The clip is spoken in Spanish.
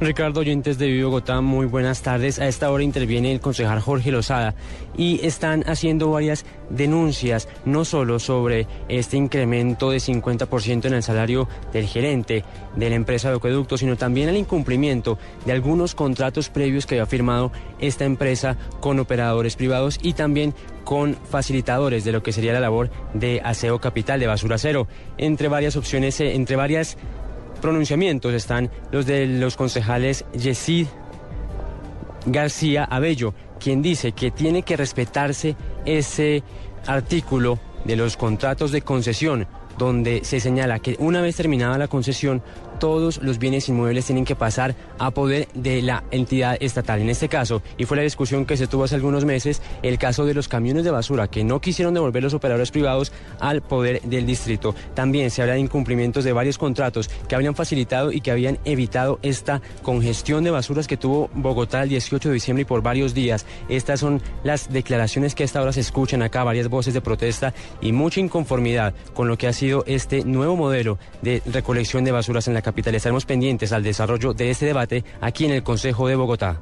Ricardo Oyentes de Vivo Bogotá, muy buenas tardes. A esta hora interviene el concejal Jorge Lozada y están haciendo varias denuncias, no solo sobre este incremento de 50% en el salario del gerente de la empresa de acueducto, sino también el incumplimiento de algunos contratos previos que había firmado esta empresa con operadores privados y también con facilitadores de lo que sería la labor de aseo capital de basura cero. Entre varias opciones, eh, entre varias pronunciamientos están los de los concejales Yesid García Abello, quien dice que tiene que respetarse ese artículo de los contratos de concesión donde se señala que una vez terminada la concesión, todos los bienes inmuebles tienen que pasar a poder de la entidad estatal. En este caso, y fue la discusión que se tuvo hace algunos meses, el caso de los camiones de basura que no quisieron devolver los operadores privados al poder del distrito. También se habla de incumplimientos de varios contratos que habían facilitado y que habían evitado esta congestión de basuras que tuvo Bogotá el 18 de diciembre y por varios días. Estas son las declaraciones que a esta hora se escuchan acá, varias voces de protesta y mucha inconformidad con lo que ha sido este nuevo modelo de recolección de basuras en la capital. Estaremos pendientes al desarrollo de este debate aquí en el Consejo de Bogotá.